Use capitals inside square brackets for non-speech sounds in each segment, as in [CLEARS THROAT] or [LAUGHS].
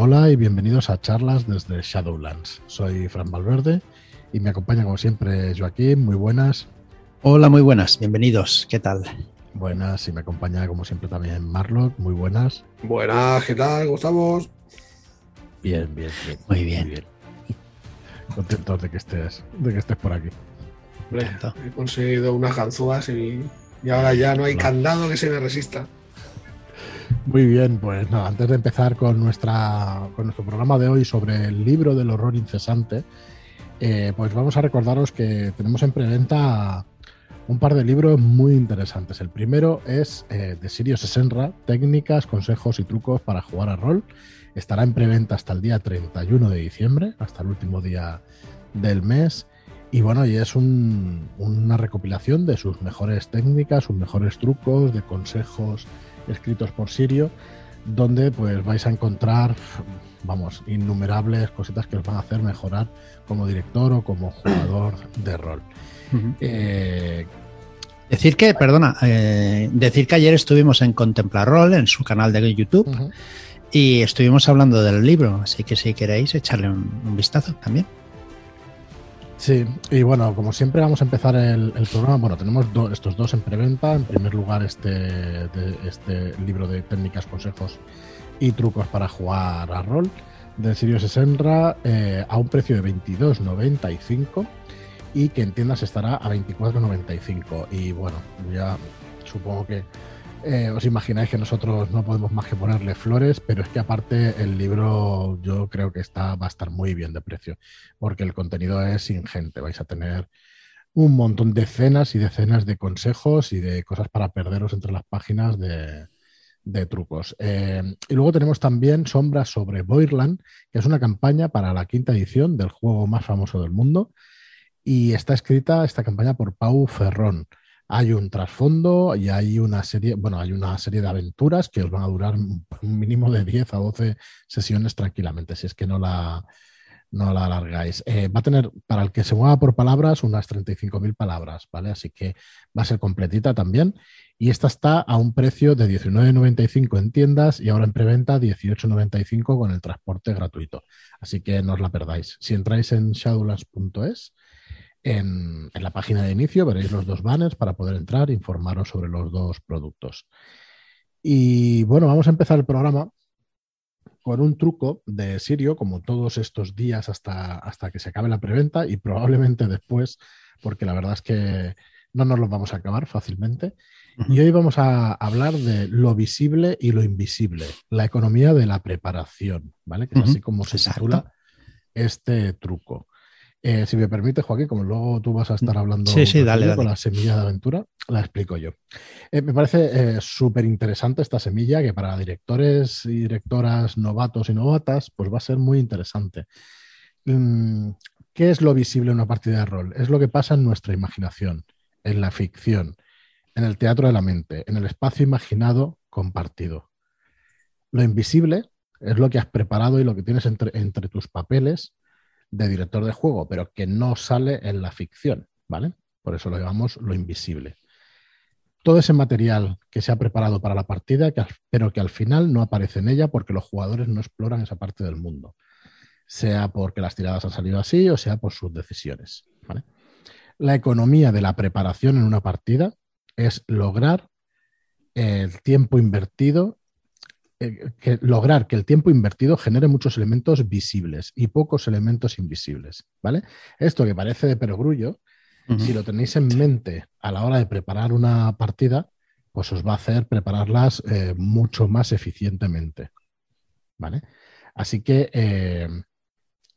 Hola y bienvenidos a charlas desde Shadowlands. Soy Fran Valverde y me acompaña como siempre Joaquín. Muy buenas. Hola, muy buenas. Bienvenidos. ¿Qué tal? Buenas y me acompaña como siempre también Marlock. Muy buenas. Buenas, ¿qué tal? ¿Cómo estamos? Bien, bien, bien. Muy bien. Contentos de que estés, de que estés por aquí. Hombre, he conseguido unas ganzúas y, y ahora ya no hay candado que se me resista. Muy bien, pues nada, antes de empezar con, nuestra, con nuestro programa de hoy sobre el libro del horror incesante, eh, pues vamos a recordaros que tenemos en preventa un par de libros muy interesantes. El primero es eh, de Sirio Senra, técnicas, consejos y trucos para jugar a rol. Estará en preventa hasta el día 31 de diciembre, hasta el último día del mes. Y bueno, y es una recopilación de sus mejores técnicas, sus mejores trucos, de consejos escritos por Sirio, donde pues vais a encontrar, vamos, innumerables cositas que os van a hacer mejorar como director o como jugador de rol. Eh, decir que, perdona, eh, decir que ayer estuvimos en Contemplar Rol, en su canal de YouTube, y estuvimos hablando del libro, así que si queréis echarle un vistazo también. Sí, y bueno, como siempre vamos a empezar el, programa. Bueno, tenemos estos dos en preventa. En primer lugar, este, este libro de técnicas, consejos y trucos para jugar a rol de Sirio Senra eh, a un precio de 22.95 y que en tiendas estará a 24.95. Y bueno, ya supongo que eh, os imagináis que nosotros no podemos más que ponerle flores, pero es que aparte el libro yo creo que está, va a estar muy bien de precio, porque el contenido es ingente. Vais a tener un montón, de decenas y decenas de consejos y de cosas para perderos entre las páginas de, trucos. Eh, y luego tenemos también Sombras sobre Boirland, que es una campaña para la quinta edición del juego más famoso del mundo. Y está escrita esta campaña por Pau Ferrón hay un trasfondo y hay una serie, bueno, hay una serie de aventuras que os van a durar un mínimo de 10 a 12 sesiones tranquilamente, si es que no la, no la alargáis. Eh, va a tener, para el que se mueva por palabras, unas 35.000 palabras, ¿vale? Así que va a ser completita también. Y esta está a un precio de 19,95 en tiendas y ahora en preventa 18,95 con el transporte gratuito. Así que no os la perdáis. Si entráis en shadowlands.es, en, la página de inicio veréis los dos banners para poder entrar e informaros sobre los dos productos. Y bueno, vamos a empezar el programa con un truco de Sirio, como todos estos días hasta, hasta que se acabe la preventa y probablemente después, porque la verdad es que no nos los vamos a acabar fácilmente. Y hoy vamos a hablar de lo visible y lo invisible, la economía de la preparación, ¿vale? Que es así como se titula este truco. Eh, si me permite, Joaquín, como luego tú vas a estar hablando con la semilla de aventura, la explico yo. Eh, me parece eh, súper interesante esta semilla que para directores y directoras novatos y novatas, pues va a ser muy interesante. Mm, ¿Qué es lo visible en una partida de rol? Es lo que pasa en nuestra imaginación, en la ficción, en el teatro de la mente, en el espacio imaginado compartido. Lo invisible es lo que has preparado y lo que tienes entre tus papeles de director de juego, pero que no sale en la ficción, ¿vale? Por eso lo llamamos lo invisible. Todo ese material que se ha preparado para la partida, pero que al final no aparece en ella porque los jugadores no exploran esa parte del mundo, sea porque las tiradas han salido así o sea por sus decisiones. La economía de la preparación en una partida es lograr el tiempo invertido eh, que lograr que el tiempo invertido genere muchos elementos visibles y pocos elementos invisibles, ¿vale? Esto que parece de perogrullo, si lo tenéis en mente a la hora de preparar una partida, pues os va a hacer prepararlas eh, mucho más eficientemente, ¿vale? Así que eh,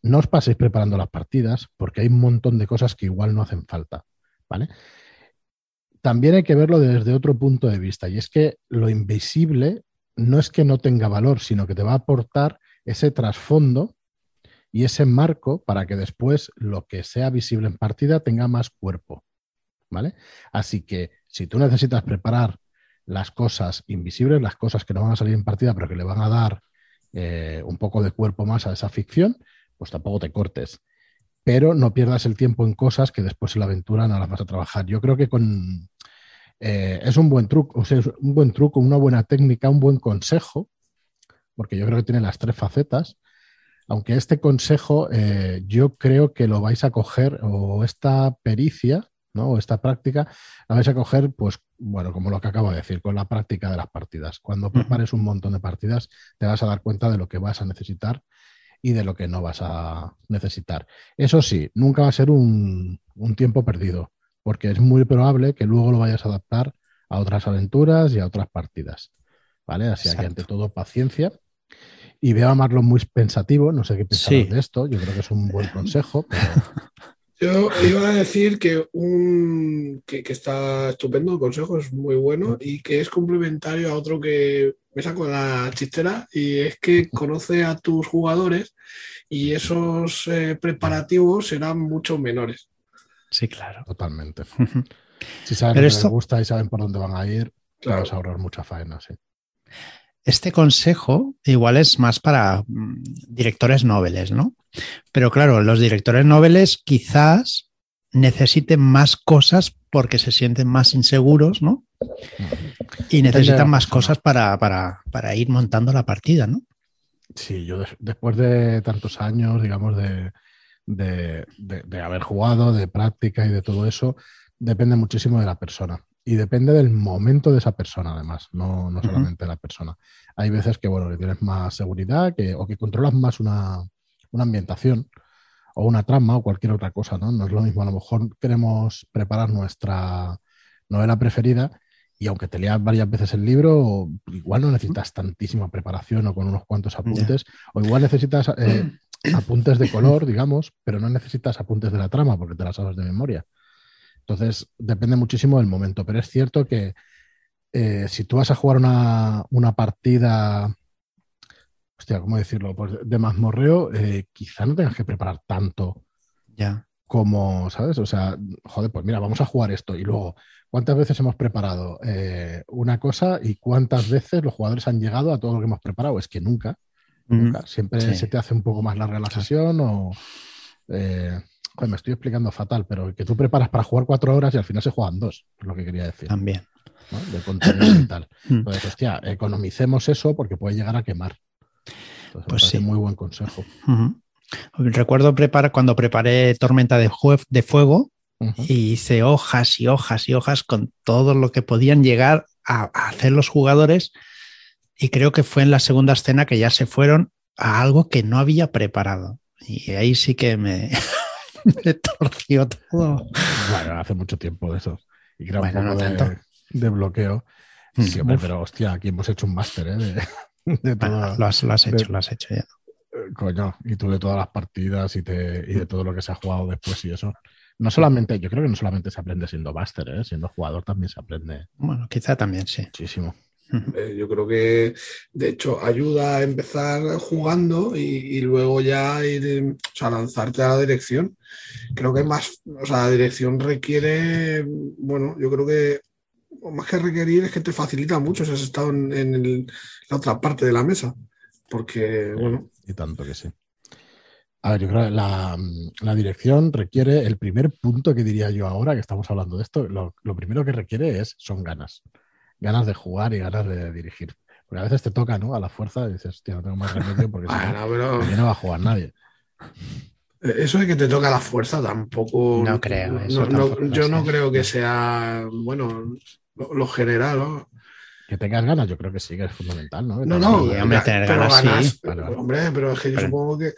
no os paséis preparando las partidas porque hay un montón de cosas que igual no hacen falta, ¿vale? También hay que verlo desde otro punto de vista y es que lo invisible no es que no tenga valor, sino que te va a aportar ese trasfondo y ese marco para que después lo que sea visible en partida tenga más cuerpo. ¿Vale? Así que si tú necesitas preparar las cosas invisibles, las cosas que no van a salir en partida, pero que le van a dar eh, un poco de cuerpo más a esa ficción, pues tampoco te cortes. Pero no pierdas el tiempo en cosas que después en la aventura no las vas a trabajar. Yo creo que con, eh, es un buen truco, o sea, un buen truco, una buena técnica, un buen consejo porque yo creo que tiene las tres facetas. Aunque este consejo eh, yo creo que lo vais a coger, o esta pericia, ¿no? O esta práctica, la vais a coger, pues, bueno, como lo que acabo de decir, con la práctica de las partidas. Cuando prepares un montón de partidas, te vas a dar cuenta de lo que vas a necesitar y de lo que no vas a necesitar. Eso sí, nunca va a ser un, tiempo perdido, porque es muy probable que luego lo vayas a adaptar a otras aventuras y a otras partidas. ¿Vale? Así que ante todo, paciencia. Y veo a Marlon muy pensativo, no sé qué pensar de esto, yo creo que es un buen consejo. [LAUGHS] Yo iba a decir que un que, está estupendo, el consejo es muy bueno y que es complementario a otro que me saco la chistera y es que conoce a tus jugadores y esos eh, preparativos serán mucho menores. Sí, claro. Totalmente. si saben que les gusta y saben por dónde van a ir, claro. vas a ahorrar mucha faena, sí. Este consejo igual es más para mm, directores noveles, ¿no? Pero claro, los directores noveles quizás necesiten más cosas porque se sienten más inseguros, ¿no? Y necesitan más cosas para, ir montando la partida, ¿no? Sí, yo después de tantos años, digamos, de, de, haber jugado, de práctica y de todo eso, depende muchísimo de la persona. Y depende del momento de esa persona, además, no, no solamente de la persona. Hay veces que, bueno, que tienes más seguridad que, o que controlas más una, una, ambientación o una trama o cualquier otra cosa, ¿no? No es lo mismo. A lo mejor queremos preparar nuestra novela preferida y aunque te leas varias veces el libro, igual no necesitas tantísima preparación o con unos cuantos apuntes, o igual necesitas eh, [CLEARS THROAT] apuntes de color, digamos, pero no necesitas apuntes de la trama porque te las sabes de memoria. Entonces, depende muchísimo del momento, pero es cierto que eh, si tú vas a jugar una, partida, hostia, ¿cómo decirlo? Pues de mazmorreo, eh, quizá no tengas que preparar tanto. Ya. Como, ¿sabes? O sea, joder, pues mira, vamos a jugar esto y luego, ¿cuántas veces hemos preparado eh, una cosa y cuántas veces los jugadores han llegado a todo lo que hemos preparado? Es que nunca. nunca. Siempre se te hace un poco más larga la sesión o me estoy explicando fatal, pero que tú preparas para jugar cuatro horas y al final se juegan dos, es lo que quería decir. También. De contenido y tal. Hmm. [CLEARS THROAT] Entonces, hostia, economicemos eso porque puede llegar a quemar. pues sí. Muy buen consejo. Recuerdo preparar, cuando preparé Tormenta de, de Fuego y hice hojas y hojas y hojas con todo lo que podían llegar a hacer los jugadores. Y creo que fue en la segunda escena que ya se fueron a algo que no había preparado. Y ahí sí que me, [LAUGHS] me torció todo. Bueno, hace mucho tiempo de eso. Y creo bueno, no de, tanto. de bloqueo. Mm, sí, hombre, pero hostia, aquí hemos hecho un máster, ¿eh? De, de bueno, lo, has, lo, has, hecho, lo has hecho ya. Eh, coño, y tú de todas las partidas y, te, y de todo lo que se ha jugado después y eso. No solamente, yo creo que no solamente se aprende siendo máster, ¿eh? siendo jugador también se aprende. Bueno, quizá también, sí. Muchísimo. Eh, yo creo que, de hecho, ayuda a empezar jugando y, luego ya ir, o sea, lanzarte a la dirección. Creo que más, o sea, la dirección requiere, bueno, yo creo que más que requerir es que te facilita mucho si has estado en, la otra parte de la mesa. Porque, bueno. Y tanto que sí. A ver, yo creo que la, dirección requiere el primer punto que diría yo ahora que estamos hablando de esto. Lo, lo primero que requiere es son ganas ganas de jugar y ganas de dirigir. Porque a veces te toca, ¿no? A la fuerza y dices, tío, no tengo más remedio porque si no, no va a jugar nadie. Eso de que te toca la fuerza tampoco. No creo. yo no creo que sea, bueno, lo, general, ¿no? Que tengas ganas, yo creo que sí que es fundamental, ¿no? No, no, hombre, tener ganas, sí. Hombre, pero es que yo supongo que,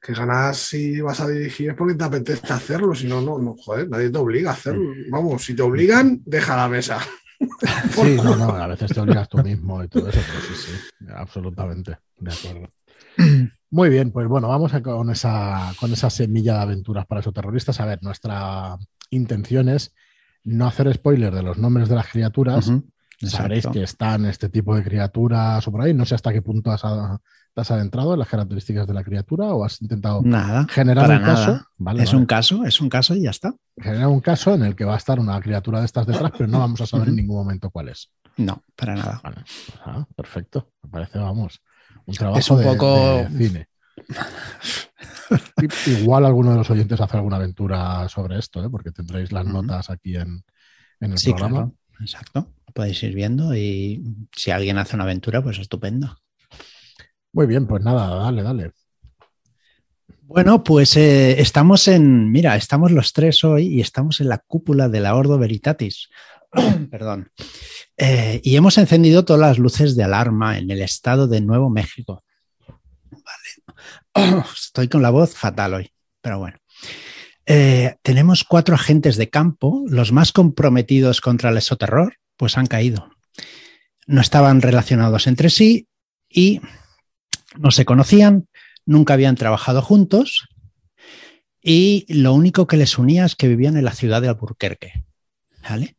que ganas si vas a dirigir es porque te apetece hacerlo, si no, no, no, joder, nadie te obliga a hacerlo. Vamos, si te obligan, deja la mesa. [LAUGHS] Sí, no, no, a veces te obligas tú mismo y todo eso, pero sí, sí, absolutamente, de acuerdo. Muy bien, pues bueno, vamos a con esa, con esa semilla de aventuras para esos terroristas. A ver, nuestra intención es no hacer spoiler de los nombres de las criaturas. Sabréis que están este tipo de criaturas o por ahí. No sé hasta qué punto has, ¿Te has adentrado en las características de la criatura o has intentado nada, generar un caso? es un caso, es un caso y ya está. Generar un caso en el que va a estar una criatura de estas detrás, pero no vamos a saber en ningún momento cuál es. No, para nada. Ah, perfecto. Me parece, vamos, un trabajo es un poco... cine. [LAUGHS] Igual alguno de los oyentes hace alguna aventura sobre esto, ¿eh? porque tendréis las notas aquí en, el sí, programa. Exacto. Podéis ir viendo y si alguien hace una aventura, pues estupendo. Muy bien, pues nada, dale, dale. Bueno, pues eh, estamos en, mira, estamos los tres hoy y estamos en la cúpula de la Ordo Veritatis. [CLEARS THROAT] Perdón. Eh, y hemos encendido todas las luces de alarma en el estado de Nuevo México. Vale. [CLEARS THROAT] estoy con la voz fatal hoy, pero bueno. Eh, tenemos cuatro agentes de campo, los más comprometidos contra el esoterror, pues han caído. No estaban relacionados entre sí y no se conocían, nunca habían trabajado juntos y lo único que les unía es que vivían en la ciudad de Alburquerque. ¿vale?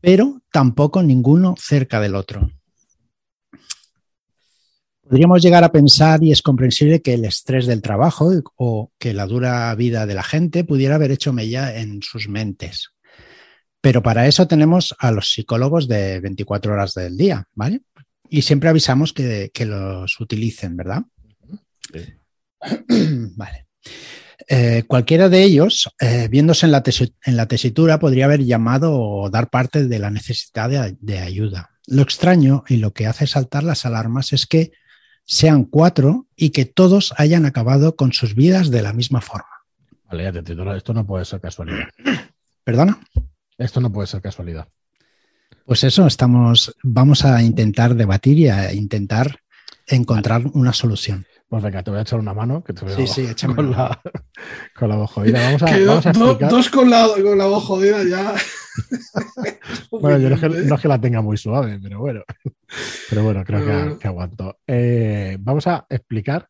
Pero tampoco ninguno cerca del otro. Podríamos llegar a pensar, y es comprensible, que el estrés del trabajo o que la dura vida de la gente pudiera haber hecho mella en sus mentes. Pero para eso tenemos a los psicólogos de 24 horas del día, ¿vale? Y siempre avisamos que, que los utilicen, ¿verdad? Sí. [CLEARS THROAT] vale. Eh, cualquiera de ellos, eh, viéndose en la, en la, tesitura, podría haber llamado o dar parte de la necesidad de, de, ayuda. Lo extraño y lo que hace saltar las alarmas es que sean cuatro y que todos hayan acabado con sus vidas de la misma forma. Vale, ya te titulo. Esto no puede ser casualidad. ¿Perdona? Esto no puede ser casualidad. Pues eso, estamos, vamos a intentar debatir y a intentar encontrar una solución. Pues venga, te voy a echar una mano que te veo sí, sí, échame con, la, [LAUGHS] con la voz jodida. Vamos a, vamos a do, explicar. dos con la, con la voz jodida ya. [LAUGHS] bueno, yo no es, que, no es, que, la tenga muy suave, pero bueno. [LAUGHS] Pero bueno, creo que, que aguanto. Eh, vamos a explicar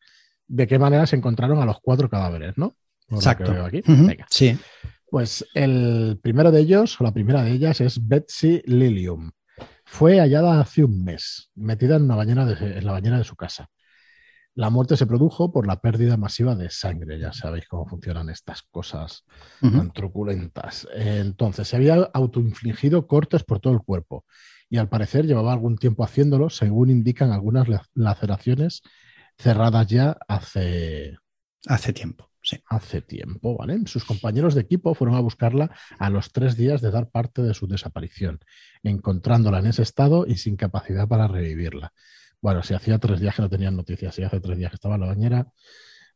de qué manera se encontraron a los cuatro cadáveres, ¿no? Por Exacto. veo aquí. Uh -huh. Venga. Sí. Pues el primero de ellos, o la primera de ellas, es Betsy Lilium. Fue hallada hace un mes, metida en, una bañera de, en la bañera de su casa. La muerte se produjo por la pérdida masiva de sangre. Ya sabéis cómo funcionan estas cosas uh -huh. tan truculentas. Entonces, se había autoinfligido cortes por todo el cuerpo y al parecer llevaba algún tiempo haciéndolo, según indican algunas laceraciones cerradas ya hace... Hace tiempo, sí. Hace tiempo, ¿vale? Sus compañeros de equipo fueron a buscarla a los tres días de dar parte de su desaparición, encontrándola en ese estado y sin capacidad para revivirla. Bueno, si hacía tres días que no tenían noticias, si hace tres días que estaba en la bañera,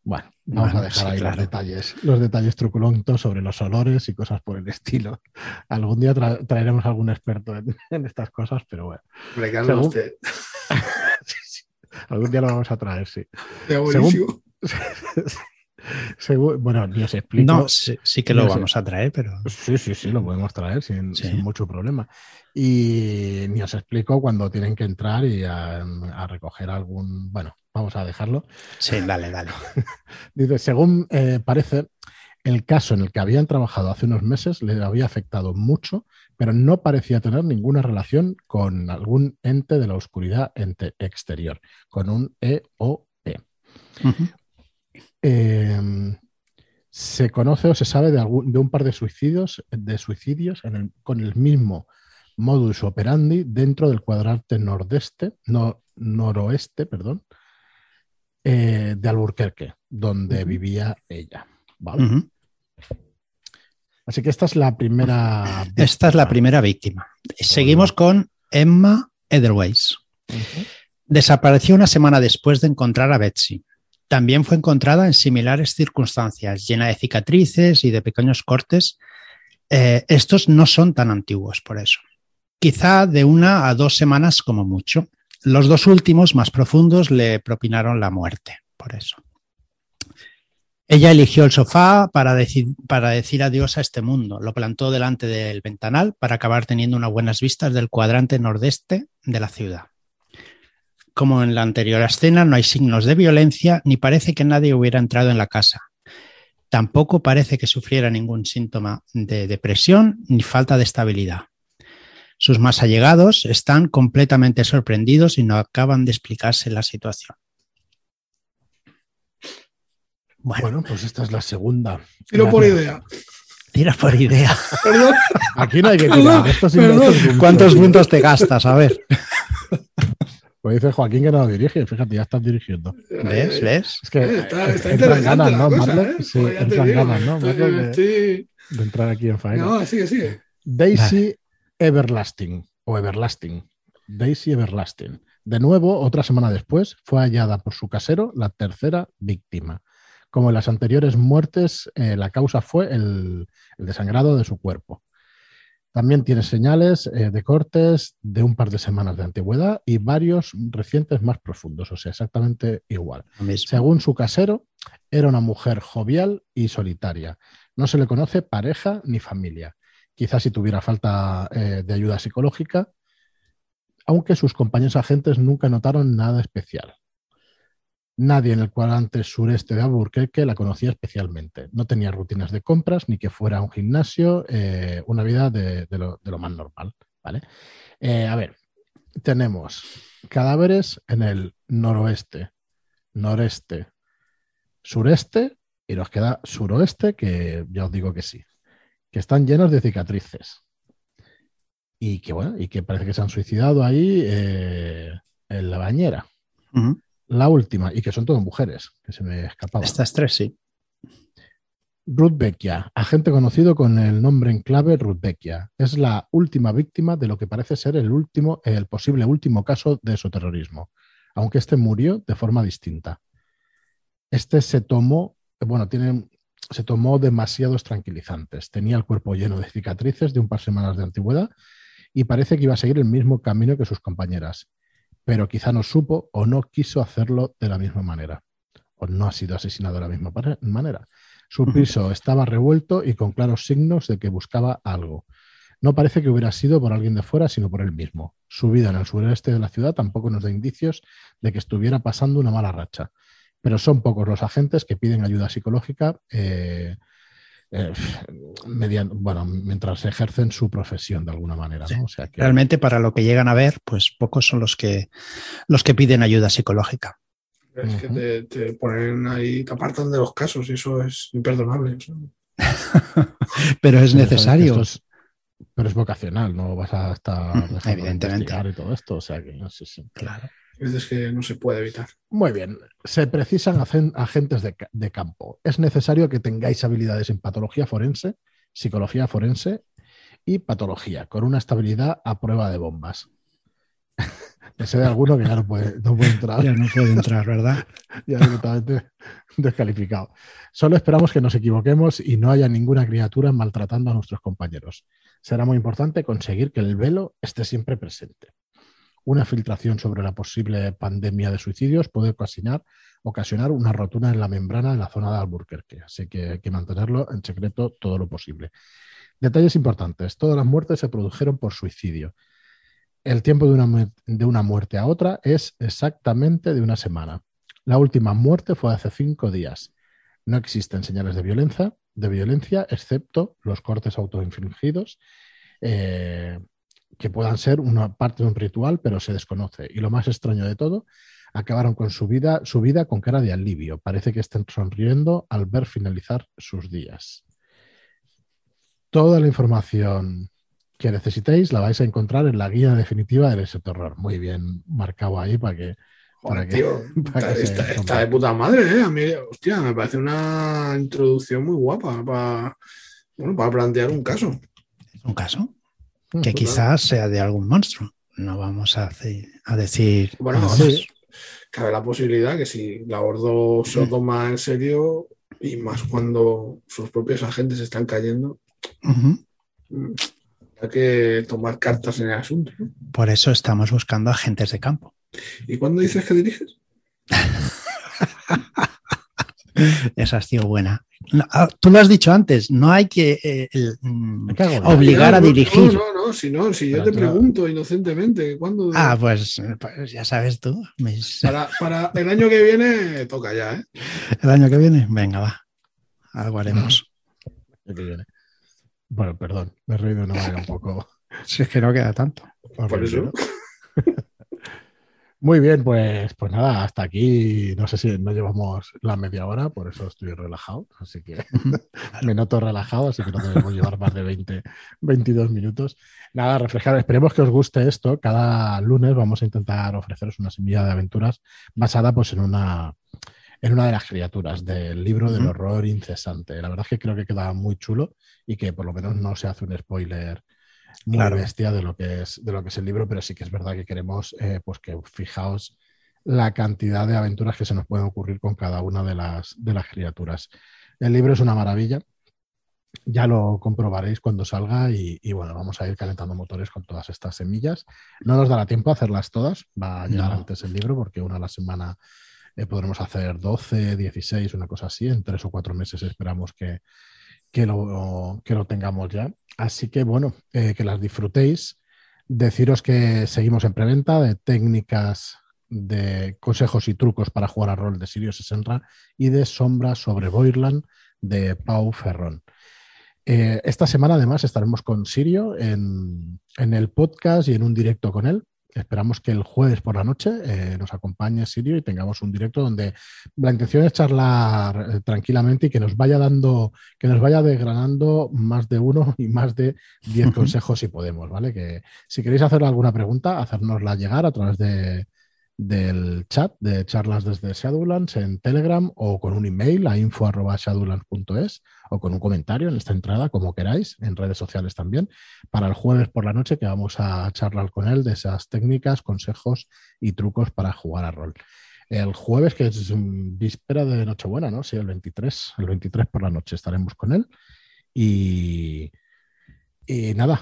bueno, vamos bueno, a dejar sí, ahí claro. los detalles, los detalles truculentos sobre los olores y cosas por el estilo. [LAUGHS] Algún día tra traeremos algún experto en, [LAUGHS] en, estas cosas, pero bueno. Según... usted. [LAUGHS] Algún día lo vamos a traer, sí. Según... Bueno, yo os explico. No, sí, sí que lo vamos a traer, pero. Sí, sí, sí, lo podemos traer sin, sí. sin mucho problema. Y ni os explico cuando tienen que entrar y a, a, recoger algún. Bueno, vamos a dejarlo. Sí, dale, dale. [LAUGHS] Dice, según eh, parece, el caso en el que habían trabajado hace unos meses le había afectado mucho, pero no parecía tener ninguna relación con algún ente de la oscuridad ente exterior, con un EOE. Uh -huh. Eh, se conoce o se sabe de, algún, de, un par de suicidios, de suicidios el, con el mismo modus operandi dentro del cuadrante nordeste, no, noroeste, perdón, eh, de Alburquerque, donde uh -huh. vivía ella. ¿vale? Uh -huh. Así que esta es la primera. Víctima. Esta es la primera víctima. Seguimos con Emma Edelweiss. Uh -huh. Desapareció una semana después de encontrar a Betsy. También fue encontrada en similares circunstancias, llena de cicatrices y de pequeños cortes. Eh, estos no son tan antiguos por eso. Quizá de una a dos semanas como mucho. Los dos últimos, más profundos, le propinaron la muerte, por eso. Ella eligió el sofá para para decir adiós a este mundo. Lo plantó delante del ventanal para acabar teniendo unas buenas vistas del cuadrante nordeste de la ciudad. Como en la anterior escena, no hay signos de violencia ni parece que nadie hubiera entrado en la casa. Tampoco parece que sufriera ningún síntoma de depresión ni falta de estabilidad. Sus más allegados están completamente sorprendidos y no acaban de explicarse la situación. Bueno, bueno pues esta es la segunda. Tiro por idea. Tira por idea. Perdón. Aquí no hay que tirar. Esto ¿Cuántos puntos te gastas? A ver. Pues dice Joaquín que no lo dirige, fíjate, ya estás dirigiendo. ¿Ves? ¿Ves? Es que está, está entran ganas, ¿no, cosa? ¿eh? Sí, Pues entran digo, ganas, ¿no? de, estoy- de entrar aquí en faena. No, sigue, sigue. Daisy Everlasting, o Everlasting. Daisy Everlasting. De nuevo, otra semana después, fue hallada por su casero la tercera víctima. Como en las anteriores muertes, eh, la causa fue el, desangrado de su cuerpo. También tiene señales eh, de cortes de un par de semanas de antigüedad y varios recientes más profundos, o sea, exactamente igual. Según su casero, era una mujer jovial y solitaria. No se le conoce pareja ni familia. Quizás si tuviera falta eh, de ayuda psicológica, aunque sus compañeros agentes nunca notaron nada especial. Nadie en el cuadrante sureste de Albuquerque la conocía especialmente. No tenía rutinas de compras ni que fuera un gimnasio, eh, una vida de, lo, más normal. ¿vale? Eh, a ver, tenemos cadáveres en el noroeste, noreste, sureste y nos queda suroeste, que ya os digo que sí, que están llenos de cicatrices. Y que bueno, y que parece que se han suicidado ahí eh, en la bañera. La última, y que son todas mujeres, que se me escapaba. Estas tres, sí. Ruth Beckia, agente conocido con el nombre en clave Ruth Beckia, es la última víctima de lo que parece ser el último, el posible último caso de su terrorismo, aunque este murió de forma distinta. Este se tomó, bueno, tiene, se tomó demasiados tranquilizantes. Tenía el cuerpo lleno de cicatrices de un par de semanas de antigüedad y parece que iba a seguir el mismo camino que sus compañeras, pero quizá no supo o no quiso hacerlo de la misma manera, o no ha sido asesinado de la misma manera. Su piso estaba revuelto y con claros signos de que buscaba algo. No parece que hubiera sido por alguien de fuera, sino por él mismo. Su vida en el sureste de la ciudad tampoco nos da indicios de que estuviera pasando una mala racha pero son pocos los agentes que piden ayuda psicológica eh, eh, bueno, mientras ejercen su profesión de alguna manera. Realmente para lo que llegan a ver, pues pocos son los que, los que piden ayuda psicológica. Es que te, ponen ahí, te apartan de los casos y eso es imperdonable. [LAUGHS] pero es necesario. pero es vocacional, no vas a estar evidentemente y todo esto, o sea que no sé si... Claro es que no se puede evitar. Muy bien. Se precisan agentes de, campo. Es necesario que tengáis habilidades en patología forense, psicología forense y patología, con una estabilidad a prueba de bombas. [LAUGHS] Ese de alguno que ya no puede, entrar. Ya no puede entrar, ¿verdad? [LAUGHS] ya directamente descalificado. Solo esperamos que nos equivoquemos y no haya ninguna criatura maltratando a nuestros compañeros. Será muy importante conseguir que el velo esté siempre presente una filtración sobre la posible pandemia de suicidios puede ocasionar, ocasionar una rotura en la membrana en la zona de Alburquerque, así que hay que mantenerlo en secreto todo lo posible. Detalles importantes. Todas las muertes se produjeron por suicidio. El tiempo de una, de una muerte a otra es exactamente de una semana. La última muerte fue hace cinco días. No existen señales de violencia, de violencia excepto los cortes autoinfligidos. Eh, que puedan ser una parte de un ritual, pero se desconoce. Y lo más extraño de todo, acabaron con su vida, su vida con cara de alivio. Parece que estén sonriendo al ver finalizar sus días. Toda la información que necesitéis la vais a encontrar en la guía definitiva del ese terror. Muy bien marcado ahí para que. Para que, [LAUGHS] está, de puta madre, ¿eh? A mí, hostia, me parece una introducción muy guapa para, bueno, para plantear un caso. ¿Un caso? Que quizás sea de algún monstruo. No vamos a, a decir. Bueno, sí. cabe la posibilidad que si la Ordo se lo toma en serio y más cuando sus propios agentes están cayendo, mm, hay que tomar cartas en el asunto. Por eso estamos buscando agentes de campo. ¿Y cuándo dices que diriges? [LAUGHS] Esa ha sido buena. Ah, tú lo has dicho antes, no hay que eh, mm, obligar a dirigir. No, no, si no, si yo te pregunto inocentemente, ¿cuándo? Ah, pues, pues ya sabes tú. Para, el año que viene toca ya, ¿eh? [LAUGHS] El año que viene, venga, va. Algo haremos. Bueno, perdón, me he reído de una manera un poco. [LAUGHS] Si es que no queda tanto. Por eso. [LAUGHS] Muy bien, pues, pues nada, hasta aquí, no sé si no llevamos la media hora, por eso estoy relajado, así que [LAUGHS] me noto relajado, así que no debemos llevar más de 20, 22 minutos. Nada, reflejar, esperemos que os guste esto. Cada lunes vamos a intentar ofreceros una semilla de aventuras basada pues en una, en una de las criaturas del libro del horror incesante. La verdad es que creo que queda muy chulo y que por lo menos no se hace un spoiler muy bestia de lo que es de lo que es el libro, pero sí que es verdad que queremos eh, pues que fijaos la cantidad de aventuras que se nos pueden ocurrir con cada una de las, de las criaturas. El libro es una maravilla. Ya lo comprobaréis cuando salga y, bueno, vamos a ir calentando motores con todas estas semillas. No nos dará tiempo a hacerlas todas, va a llegar antes el libro porque una a la semana eh, podremos hacer 12, 16, una cosa así. En tres o cuatro meses esperamos que, que, lo, que lo tengamos ya. Así que bueno, eh, que las disfrutéis. Deciros que seguimos en preventa de técnicas de consejos y trucos para jugar a rol de Sirio Senra y de Sombra sobre Boirland de Pau Ferrón. Eh, esta semana además estaremos con Sirio en, el podcast y en un directo con él. Esperamos que el jueves por la noche eh, nos acompañe Sirio y tengamos un directo donde la intención es charlar eh, tranquilamente y que nos vaya dando, que nos vaya desgranando más de uno y más de diez consejos si podemos, ¿vale? Que si queréis hacer alguna pregunta, hacérnosla llegar a través de, del chat de charlas desde Shadowlands en Telegram o con un email a info.shadowlands.es o con un comentario en esta entrada, como queráis, en redes sociales también, para el jueves por la noche que vamos a charlar con él de esas técnicas, consejos y trucos para jugar a rol. El jueves, que es víspera de Nochebuena, ¿no? Sí, el 23, el 23 por la noche estaremos con él. Y, y nada,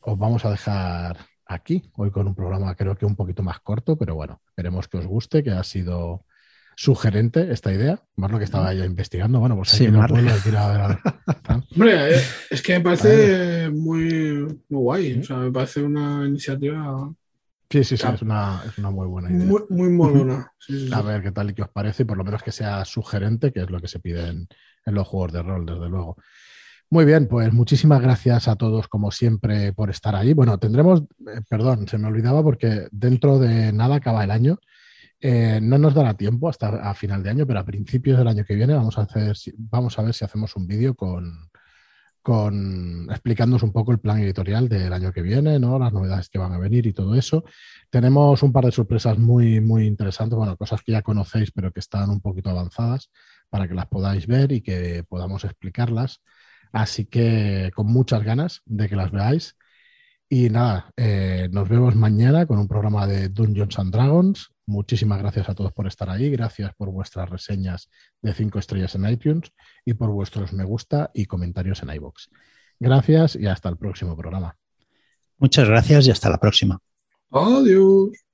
os vamos a dejar aquí, hoy con un programa creo que un poquito más corto, pero bueno, esperemos que os guste, que ha sido sugerente esta idea, más lo que estaba ya investigando, bueno, pues sí, no [LAUGHS] Hombre, eh, es que me parece muy, muy guay, o sea, me parece una iniciativa... Sí, sí, sí, es una, es una muy buena idea. Muy, muy molona. [LAUGHS] A ver qué tal y qué os parece, y por lo menos que sea sugerente, que es lo que se pide en los juegos de rol, desde luego. Muy bien, pues muchísimas gracias a todos, como siempre, por estar ahí. Bueno, tendremos, eh, perdón, se me olvidaba porque dentro de nada acaba el año. Eh, no nos dará tiempo hasta a final de año, pero a principios del año que viene vamos a hacer, vamos a ver si hacemos un vídeo con, con explicándonos un poco el plan editorial del año que viene, ¿no? Las novedades que van a venir y todo eso. Tenemos un par de sorpresas muy, muy interesantes, bueno, cosas que ya conocéis, pero que están un poquito avanzadas para que las podáis ver y que podamos explicarlas. Así que con muchas ganas de que las veáis. Y nada, eh, nos vemos mañana con un programa de Dungeons and Dragons. Muchísimas gracias a todos por estar ahí. Gracias por vuestras reseñas de 5 estrellas en iTunes y por vuestros me gusta y comentarios en iBox. Gracias y hasta el próximo programa. Muchas gracias y hasta la próxima. Adiós.